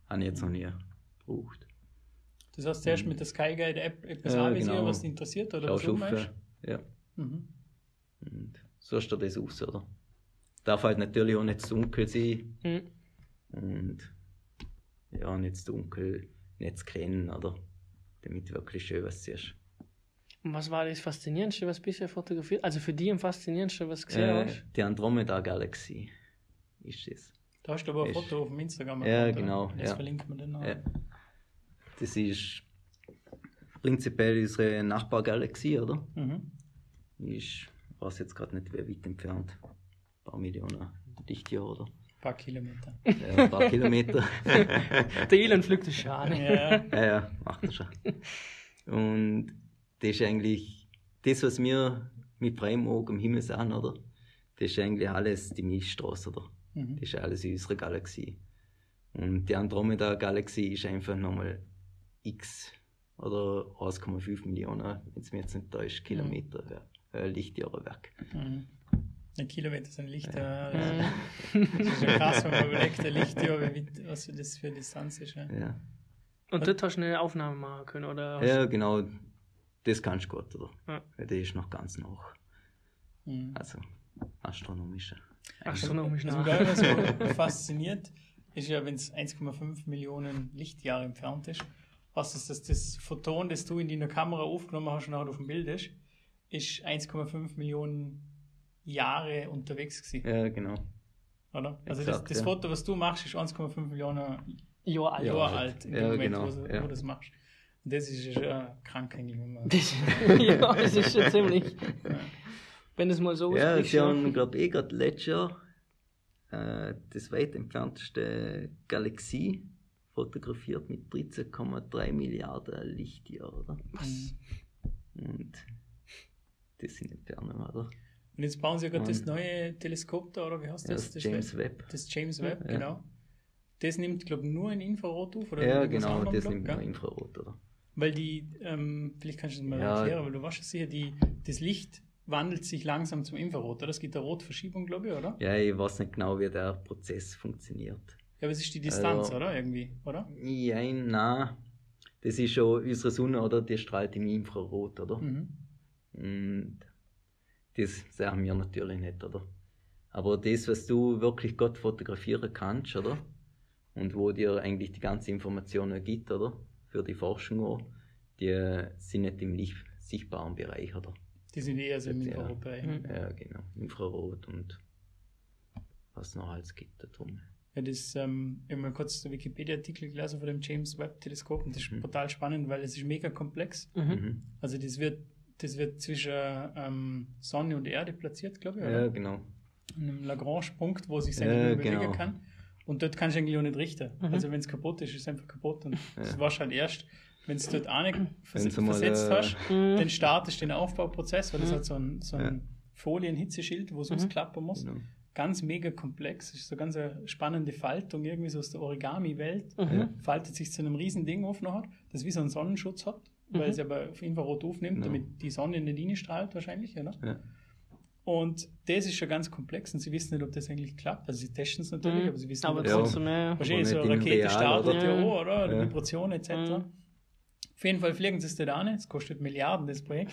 habe ich jetzt noch nie gebraucht. Das heißt, zuerst mit der Sky Guide App etwas anvisieren, genau. was dich interessiert oder Schaust was du auf, ja. Mhm. Und so ist das aus, oder? Darf halt natürlich auch nicht zu dunkel sein Hm. und ja, nicht zu dunkel, nicht zu klein, oder? Damit du wirklich schön was siehst. Und was war das Faszinierendste, was bisher fotografiert? Also für dich am faszinierendste, was du gesehen Äh, hast? die Andromeda-Galaxie ist das. Da hast du aber ein Ist- Foto auf dem Instagram. Ja, oder? genau, Das ja. verlinken wir dann noch. Ja. Das ist prinzipiell unsere Nachbargalaxie, oder? Mhm. Ist, ich weiß jetzt gerade nicht, wie weit entfernt. Ein paar Millionen Lichtjahre, oder? Ein paar Kilometer. (laughs) Ja, ein paar Kilometer. (laughs) Der Elon pflückt die Schane. ja. Ja, ja, macht er schon. Und das ist eigentlich das, was wir mit freiem Auge am Himmel sehen, oder? Das ist eigentlich alles die Milchstraße, oder? Mhm. Das ist alles in unserer Galaxie. Und die Andromeda-Galaxie ist einfach nochmal x oder 1,5 Millionen, wenn es mir jetzt nicht täuscht, Kilometer äh, Lichtjahre weg. Mhm. Ein Kilometer sind Lichter. Mhm. Das ist ja krass, wenn man überlegt, ein Lichtjahr, wie weit, was das für eine Distanz ist. Ja. Ja, Und dort hast du eine Aufnahme machen können, oder? ja genau. Das kannst du gut, oder? Ja. Weil der ist noch ganz nach. Mhm. Also astronomische. du astronomisch Was nach? mich da immer so fasziniert, ist ja, wenn es 1,5 Millionen Lichtjahre entfernt ist, was ist das, das Photon, das du in deiner Kamera aufgenommen hast und auch auf dem Bild ist, ist 1,5 Millionen Jahre unterwegs gewesen, Ja, genau. oder? Also das, Exakt, das ja. Foto, was du machst, ist 1,5 Millionen Ja. Jahre alt. alt, in dem Ja, Moment, genau, wo, du- ja. wo du das machst. Und das ist ja schon krank eigentlich, wenn man... (laughs) Das, ja, das ist schon ziemlich. Wenn es mal so Ja, aussprichst, sie haben, glaube ich, eh gerade letztes Jahr äh, das weit entfernteste Galaxie fotografiert mit 13,3 Milliarden Lichtjahren, oder? Was? Und das sind Entfernungen, oder? Und jetzt bauen sie ja gerade das neue Teleskop da, oder wie heißt Ja, das? das James Webb. Das James Webb, Ja. genau. Das nimmt, glaube ich, nur ein Infrarot auf, oder? Ja, genau, das glaub, nimmt gell? nur Infrarot, oder? Weil die, ähm, vielleicht kannst du das mal Ja. erklären, weil du warst ja sicher, die, das Licht wandelt sich langsam zum Infrarot, oder? Es gibt eine Rotverschiebung, glaube ich, oder? Ja, ich weiß nicht genau, wie der Prozess funktioniert. Ja, aber es ist die Distanz, Also- oder? Irgendwie, oder? Ja, nein. Das ist schon unsere Sonne, oder? Die strahlt im Infrarot, oder? Mhm. Und das sehen wir natürlich nicht, oder? Aber das, was du wirklich Gott fotografieren kannst, oder? Und wo dir eigentlich die ganze Informationen gibt, oder? Für die Forschung auch, die sind nicht im nicht sichtbaren Bereich, oder? Die sind eher so im Ja. Infrarotbereich. Mhm. Ja, genau. Infrarot und was noch alles gibt da drum. Ja, das, ähm, ich habe mal kurz den Wikipedia-Artikel gelesen von dem James Webb-Teleskop und das ist Mhm. brutal spannend, weil es ist mega komplex. Mhm. Mhm. Also das wird, das wird zwischen ähm, Sonne und Erde platziert, glaube ich, Ja, oder? genau. An einem Lagrange-Punkt, wo sich Ja, eigentlich nur bewegen genau. kann. Und dort kannst du eigentlich auch nicht richten. Mhm. Also wenn es kaputt ist, ist es einfach kaputt. Und das Ja. warst halt erst, wenn es dort auch nicht vers versetzt äh, hast, Mhm. dann startest du den Aufbauprozess, weil das Mhm. hat so ein, so ein Folien-Hitzeschild, wo es Mhm. ausklappen muss. genau. Ganz mega komplex. Das ist so ganz eine spannende Faltung, irgendwie so aus der Origami-Welt. Mhm. Faltet sich zu einem riesen Ding auf nachher, das wie so einen Sonnenschutz hat, weil Mhm. es aber auf Infrarot aufnimmt, Genau. damit die Sonne in die Linie strahlt wahrscheinlich, oder? Ja. Und das ist schon ganz komplex und sie wissen nicht, ob das eigentlich klappt. Also sie testen es natürlich, Mhm. aber sie wissen Aber nicht, Ja. ob es ja. wahrscheinlich so eine nicht in Rakete startet oder? ja Ja. oder? Ja. Vibrationen etc. Mhm. Auf jeden Fall fliegen sie es dort an, es kostet Milliarden, das Projekt.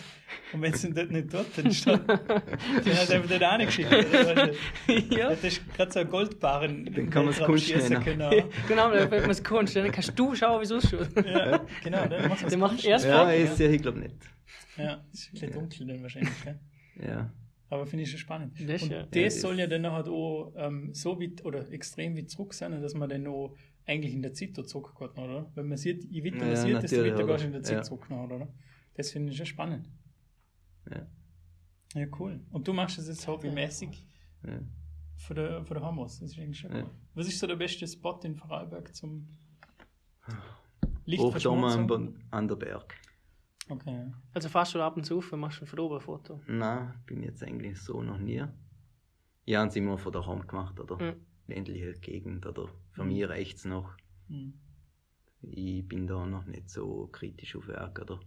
Und wenn es ihn dort nicht tut, dann steht, (laughs) dann hat er einfach dort angeschickt. Ja. Das ist gerade so ein Goldbarren. Dann kann man's Kunst nennen. Genau. (laughs) Genau, wenn man es kannst, dann kannst du schauen, wie es ausschaut. Ja, genau, dann macht Der macht erst Ja, Foto. ist ja, ich glaube nicht. Ja, ist ein bisschen dunkel dann wahrscheinlich. Gell? Ja. Aber finde ich schon spannend. Das, und ja. das Ja, das- soll ja dann nachher auch ähm, so weit oder extrem weit zurück sein, dass man dann auch eigentlich in der Zeit da zurückgeht, oder? Wenn man sieht, je weiter man Ja, sieht, desto weiter gehst du in der Zeit Ja. nachher, oder? Das finde ich schon spannend. Ja. Ja, cool. Und du machst das jetzt hobbymäßig ja. von der, von der Hamas. Das ist eigentlich schon Ja. cool. Was ist so der beste Spot in Vorarlberg zum Hoch da Lichtverschmutzung? oben an der Berg. Okay, ja. Also fährst du ab und zu auf und machst ein von oben ein Foto. Nein, bin jetzt eigentlich so noch nie. Ich habe es immer von daheim gemacht, oder? Mhm. Ländliche Gegend, oder? Für Mhm. mich reicht es noch. Hm. Ich bin da noch nicht so kritisch auf Werk, oder?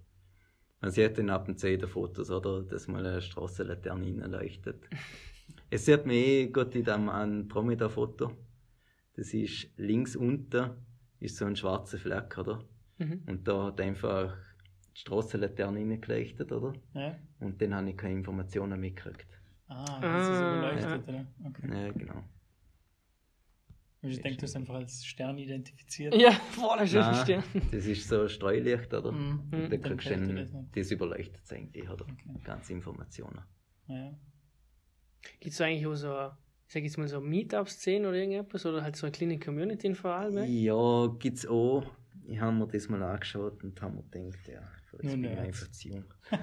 Man sieht dann ab und zu in den Fotos, oder? Dass mal eine Strassenlaterne reinleuchtet. (laughs) es sieht mir eh gut in dem Andromeda-Foto. Das ist links unten, ist so ein schwarzer Fleck, oder? Mhm. Und da hat einfach die Strassenlaterne reingeleuchtet, oder? Ja? Und dann habe ich keine Informationen mitgekriegt. Ah, das ist Ah, überleuchtet, oder? Okay. Ja, genau. Ich denke, du hast einfach als Stern identifiziert. Ja, boah, das ist schon Nein, verstehen. das ist so ein Streulicht, oder? Mhm. Und da Dann kriegst du dann, das überleuchtet es eigentlich, oder? Okay. Ganze Informationen. Ja. Gibt es eigentlich auch so, ich sag jetzt mal so Meetup-Szenen oder irgendetwas? Oder halt so eine kleine Community in Vorarlberg? Ja, gibt's auch. Ich habe mir das mal angeschaut und habe mir gedacht, ja, für das Nun, bin ich einfach zu jung. (laughs)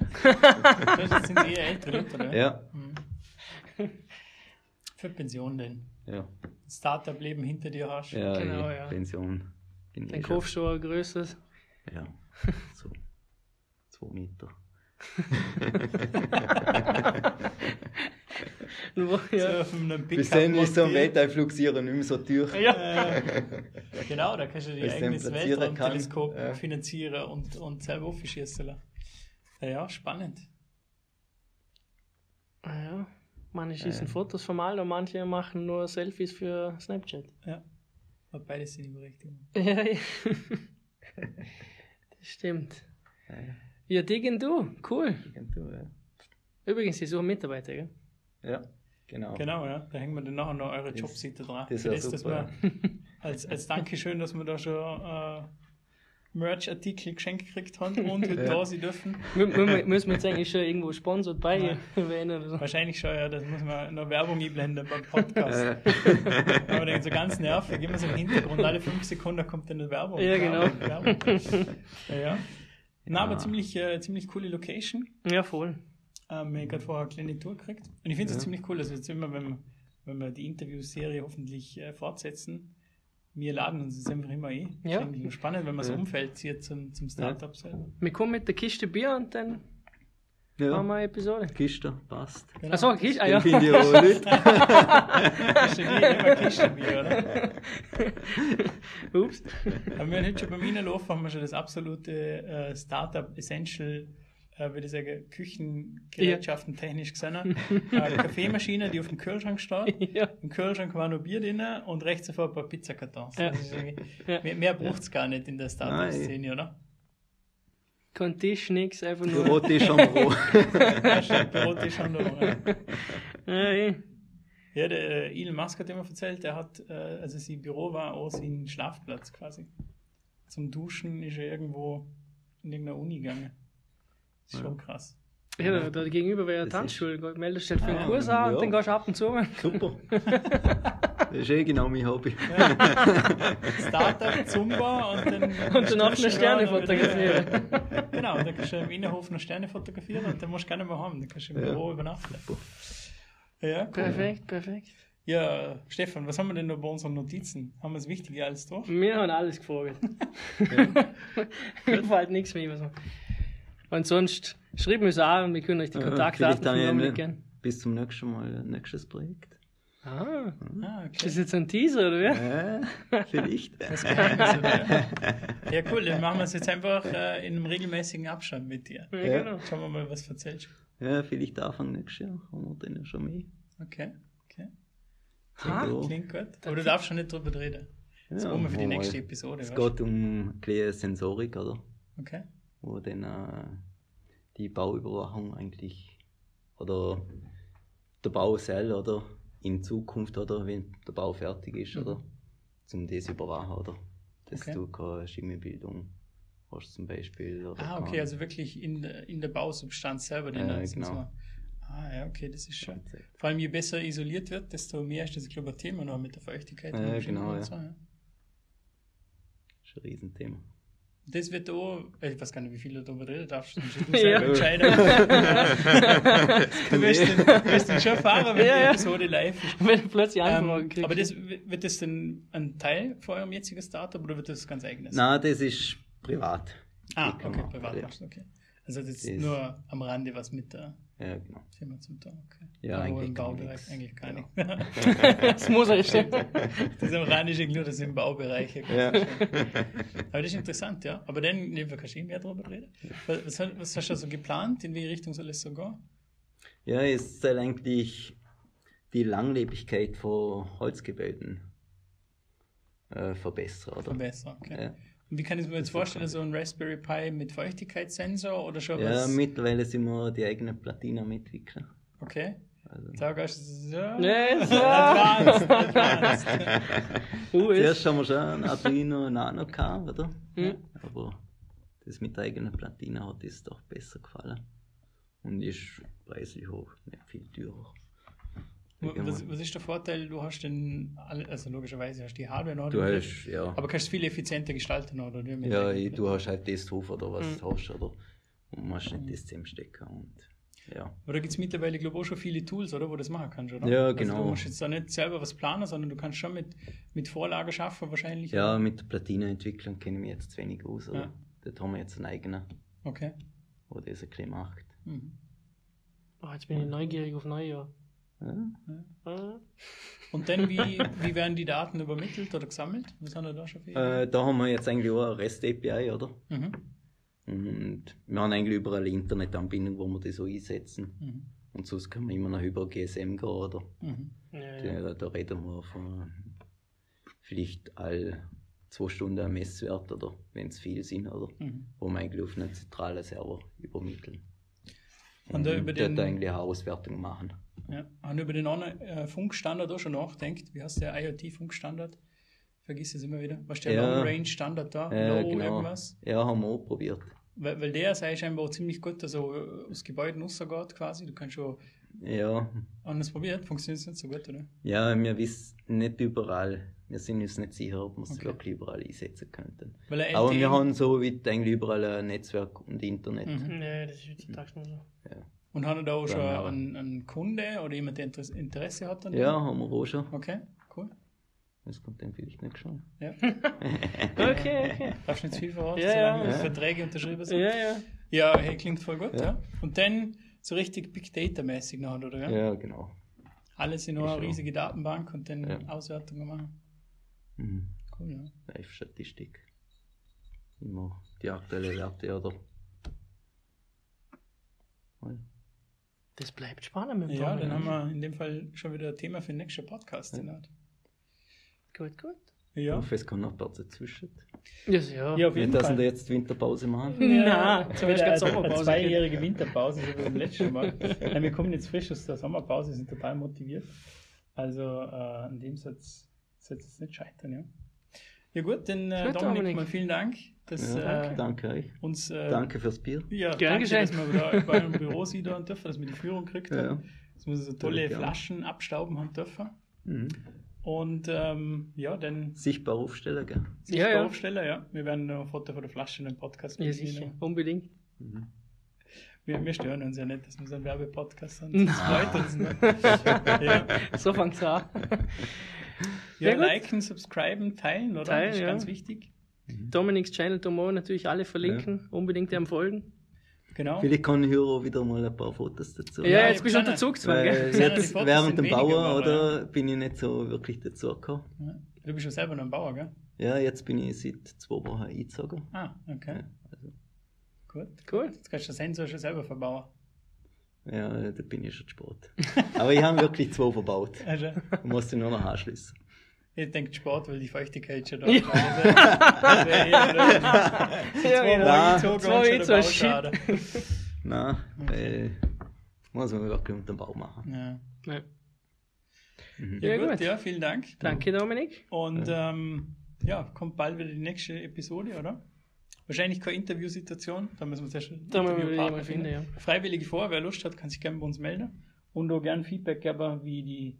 Das sind eher ältere Leute, oder? Ja, Mhm. Für Pension denn. Ja, Startup-Leben hinter dir hast. ja, Genau, eh, ja. Pension. Bin Dann schon. kaufst du ein größeres. Ja, (laughs) so zwei Meter. Ja. auf einem Bis dann ist so ein. Weltallflugsieren nicht mehr so teuer. ja. (laughs) Genau, da kannst du dann eigenes Weltraumteleskop. Ja. finanzieren und, und selber aufschießen lassen. Ja, ja, spannend. Ah ja. Manche schießen Ja. Fotos vom und manche machen nur Selfies für Snapchat. Ja. Aber beides sind Überrichtungen. (laughs) Ja, ja. Das stimmt. Ja, Ja, Diggen du. Cool. du, ja. Übrigens, die suchen Mitarbeiter, gell? ja, genau. Genau, ja. Da hängen wir dann nachher noch eure Das- Jobseite dran. das wär das, dass super, wir als, als Dankeschön, dass wir da schon äh, Merch-Artikel geschenkt gekriegt haben (laughs) und heute Ja. da sein dürfen. Mü- mü- Müssen wir jetzt eigentlich schon irgendwo sponsort bei erwähnen oder so? Wahrscheinlich schon, ja, das muss man noch Werbung einblenden beim Podcast. Aber dann so ganz nervig, immer so im Hintergrund, alle fünf Sekunden kommt dann eine Werbung. Ja, genau. Werbung, Werbung. Ja, ja. Na, aber ziemlich, äh, ziemlich coole Location. Ja, voll. Ähm, ich gerade vorher eine kleine Tour gekriegt. Und ich finde es Ja. ziemlich cool, dass wir jetzt immer, wenn wir, wenn wir die Interviewserie hoffentlich äh, fortsetzen, wir laden uns jetzt einfach immer ein. Ja. Ist eigentlich nur spannend, wenn man so Ja. Umfeld sieht zum, zum Startup selber. Wir kommen mit der Kiste Bier und dann machen wir ja, eine Episode. Kiste, passt. Genau. Achso, Kiste, ah ja. finde ich auch nicht. (laughs) Kiste Bier, immer Kiste Bier, oder? Ups. Aber wir haben heute schon beim Reinlaufen haben wir schon das absolute äh, Startup Essential äh, würde ich sagen, Küchengerätschaften technisch gesehen. (laughs) Eine Kaffeemaschine, die auf dem Kühlschrank steht. (laughs) ja. Im Kühlschrank war noch Bier drin und rechts davor ein paar Pizzakartons. Ja. Ja. Mehr, mehr braucht es gar nicht in der Startup-Szene, oder? Kein Tisch, nix, einfach nur. Bürotisch am Büro. (laughs) Ja, stimmt, Brot ist schon da. Ja. Ja. Ja, der äh, Elon Musk hat immer erzählt, er hat, äh, also sein Büro war auch sein Schlafplatz quasi. Zum Duschen ist er irgendwo in irgendeiner Uni gegangen. Das ist schon krass. Ja, da, da gegenüber wäre eine Das Tanzschule. Meldest dich für Ah, einen Kurs an ja. und dann gehst du ab und zu. Super. (laughs) Das ist eh genau mein Hobby. Startup, Zumba und dann. (laughs) Und danach eine Sterne fotografieren. (laughs) Genau, dann kannst du im Innenhof noch Sterne fotografieren und dann musst du gar nicht mehr haben. Dann kannst du im Ja. Büro übernachten. Ja, cool. Perfekt, perfekt. Ja, Stefan, was haben wir denn noch bei unseren Notizen? Haben wir das Wichtige alles durch? Wir haben alles gefragt. Mir fällt nichts mehr. Und sonst schreibt uns an und wir können euch die Kontaktdaten von ja Dominik geben. bis zum nächsten Mal nächstes Projekt. Ah, Ah, ist das okay. jetzt ein Teaser oder wie? Äh, vielleicht. (laughs) (laughs) Ja, cool, dann machen wir es jetzt einfach äh, in einem regelmäßigen Abstand mit dir. Ja, Ja. genau. Schauen wir mal, was du erzählst. Ja, vielleicht Anfang nächstes Jahr haben wir dann ja schon mehr. Okay, okay. Ha? So. Klingt gut. Aber du darfst schon nicht drüber reden. Das Ja, brauchen wir für die nächste Episode. Es geht um kleine Sensorik, oder? Okay. Wo dann äh, die Bauüberwachung eigentlich oder der Bau selber oder in Zukunft oder wenn der Bau fertig ist oder zum das überwachen oder dass Mhm. Okay. du keine Schimmelbildung hast zum Beispiel. Oder Ah, okay, also wirklich in der, in der Bausubstanz selber. Den sind genau. Ah, ja, okay, das ist schon. Vor allem je besser isoliert wird, desto mehr ist das, glaube ich, ein Thema noch mit der Feuchtigkeit. Dem genau, ja. So, ja. Das ist ein Riesenthema. Das wird auch, ich weiß gar nicht, wie viel du darüber reden darfst, musst (laughs) du Ja. selber entscheiden. (laughs) du wirst den, wirst den schon fahren, wenn Ja, die. Episode live ist. Wenn du plötzlich Anfragen Ähm, kriegst. aber das, wird das denn ein Teil von eurem jetzigen Startup oder wird das ganz eigenes? Nein, das ist privat. Ah, okay, privat machst du, okay. Also das ist Das- nur am Rande was mit der Ja, genau. Firma zum tun, okay. Ja, Aber eigentlich im Baubereich eigentlich gar Ja. nicht. (laughs) das muss stimmen. (laughs) das ist irgendwie nur das im Baubereich. Ja. Aber das ist interessant, ja. Aber dann, nee, wir eh mehr darüber reden. Was, was, hast du so geplant? In welche Richtung soll es so gehen? Ja, es soll eigentlich die Langlebigkeit von Holzgebäuden äh, verbessern, oder? Verbessern, okay. Ja. Und wie kann ich mir jetzt vorstellen, so ein Raspberry Pi mit Feuchtigkeitssensor oder schon Ja, was? mittlerweile sind wir die eigene Platine am entwickeln. Okay. Also, Da gehst du so. Ja, so. (laughs) Advanced, advanced. Zuerst haben wir schon ein Arduino Nano gehabt, oder? Mhm. Aber das mit der eigenen Platine hat uns doch besser gefallen. Und ist preislich auch nicht viel teurer. Was, was ist der Vorteil? Du hast den, also logischerweise hast du die Hardware noch. Du hast, ja. Aber kannst viel effizienter gestalten, oder? Ja, ich- du hast halt das oder was Mhm. du hast, oder? Und musst nicht das zusammenstecken. Und, ja. Aber da gibt es mittlerweile, glaube ich, auch schon viele Tools, oder? Wo du das machen kannst, oder? Ja, Also genau. du musst jetzt da nicht selber was planen, sondern du kannst schon mit, mit Vorlagen schaffen, wahrscheinlich. ja, mit der Platine-Entwicklung kenne ich mich jetzt zu wenig aus. Oder? Ja. Dort haben wir jetzt einen eigenen, Okay. der das ein bisschen macht. Mhm. Oh, jetzt bin ich neugierig auf Neujahr. Ja. Und dann, wie, wie werden die Daten übermittelt oder gesammelt? Was haben wir da schon für Äh, da haben wir jetzt eigentlich auch eine REST-API, oder? Mhm. Und wir haben eigentlich überall eine Internetanbindung, wo wir das so einsetzen. Mhm. Und sonst können wir immer noch über GSM gehen, oder? Mhm. Ja, ja. Da, da reden wir von vielleicht all zwei Stunden ein Messwert, oder wenn es viel sind, oder? Mhm. Wo wir eigentlich auf einen zentralen Server übermitteln. Und da über dort den- eigentlich eine Auswertung machen. Ja. Haben über den anderen äh, Funkstandard auch schon nachgedacht? Wie heißt der IoT-Funkstandard? Vergiss es immer wieder. Was ist der Ja. Long-Range-Standard da? Ja, Low genau. irgendwas? Ja, haben wir auch probiert. Weil, weil der sei scheinbar auch ziemlich gut, also aus Gebäuden rausgeht quasi. Du kannst schon Ja, anders probiert, funktioniert es nicht so gut, oder? ja, wir wissen nicht überall. Wir sind uns nicht sicher, ob wir es Okay. wirklich überall einsetzen könnten. Aber wir haben so weit eigentlich überall ein Netzwerk und Internet. Mhm. Ja, das ist heutzutage nur so. Ja. Und haben da auch schon Ja. einen, einen Kunde oder jemand, der Interesse- hat an dem? ja, haben wir auch schon. Okay, cool. Das kommt dann vielleicht nicht schon. Ja. (laughs) Okay, okay. Darfst nicht zu viel voraus, Ja, solange ja. Verträge unterschrieben sind. Ja, ja. Ja, hey, klingt voll gut, ja. Ja. Und dann so richtig Big Data-mäßig noch, oder? Ja? Ja, genau. Alles in einer Ist so. riesige Datenbank und dann Ja. Auswertungen machen. Mhm. Cool, ja. Live-Statistik. Immer die aktuellen Werte, oder? Das bleibt spannend mit dem Ja, Dominik. dann haben wir in dem Fall schon wieder ein Thema für den nächsten Podcast. Ja, Gut, gut. Ich ja. hoffe, es kommt noch ein paar dazwischen. Ja, ja. ja auf jeden Nicht, dass wir Fall. jetzt Winterpause machen. (laughs) Nein, Ja, gab's eine, Sommerpause. Eine zweijährige Winterpause, so wie beim letzten Mal. Nein, wir kommen jetzt frisch aus der Sommerpause, sind total motiviert. Also äh, an dem Satz soll es jetzt nicht scheitern, ja. Ja gut, dann äh, Dominik, Dominik. mal vielen Dank, dass Ja, äh, danke euch. uns äh, Danke fürs Bier. Ja, Gern danke, geschehen. dass wir wieder bei einem Büro (laughs) sehen dürfen, dass wir die Führung gekriegt Ja. haben, dass wir so tolle Gerne. Flaschen abstauben haben dürfen. Mhm. Und ähm, ja, dann Sichtbar aufstellen, gell? sichtbar Ja, ja. aufstellen, ja. Wir werden noch ein Foto von der Flasche in den Podcast Ja, mitnehmen. sicher. Unbedingt. Wir, wir stören uns ja nicht, dass wir so einen Werbepodcast haben. Nein. Das freut uns nicht. (laughs) ja, So fängt's an. ja Ja, liken, subscriben, teilen, oder? Teilen, das ist ja. ganz wichtig. Dominiks Channel Tomo natürlich alle verlinken. Unbedingt dem folgen. Genau. Vielleicht kann ich auch wieder mal ein paar Fotos dazu. Ja, Ja, jetzt bist du unter. Zugzwang, gell? Ja, jetzt während dem Bauer oder bin ich nicht so wirklich dazu gekommen. Ja. Du bist ja selber noch ein Bauer, gell? Ja, jetzt bin ich seit zwei Wochen eingezogen. Ah, okay. Ja, also, Gut. Cool. Jetzt kannst du den Sensor schon selber verbauen. ja, da bin ich schon zu spät. Aber ich habe wirklich zwei verbaut. Also, Ich musste nur noch anschließen. Ich denke Sport, weil die Feuchtigkeit schon da Ja. ist. (laughs) Ja, genau. Nein. Zwei schade. Nein, weil muss man unter dem Bau machen. Ja. Ja. Ja, Ja, gut, gut. ja, vielen Dank. Danke, Dominik. Und ähm, ja, kommt bald wieder die nächste Episode, oder? Wahrscheinlich keine Interviewsituation, da müssen wir Da müssen wir Interviewpartner jemanden finden, ja. Freiwillige vor, wer Lust hat, kann sich gerne bei uns melden. Und auch gerne Feedback geben, wie die,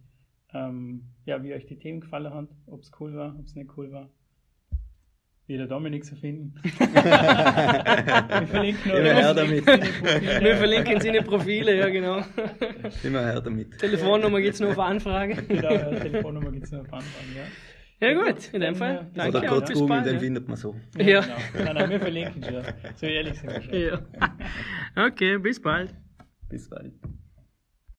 ähm, ja, wie euch die Themen gefallen haben, ob es cool war, ob es nicht cool war. Wie der Dominik zu finden. (laughs) wir verlinken Immer her damit. Wir verlinken seine Profile, ja genau. Immer her damit. Telefonnummer gibt es nur auf Anfrage. Genau, ja, Telefonnummer gibt es noch auf Anfang, ja. Ja gut, in dem Dann, Fall. Danke Oder und kurz bis googeln, den ja. findet man so. Ja. Genau. Nein, nein, wir verlinken schon. So ehrlich sind wir schon. Ja. Okay, bis bald. Bis bald.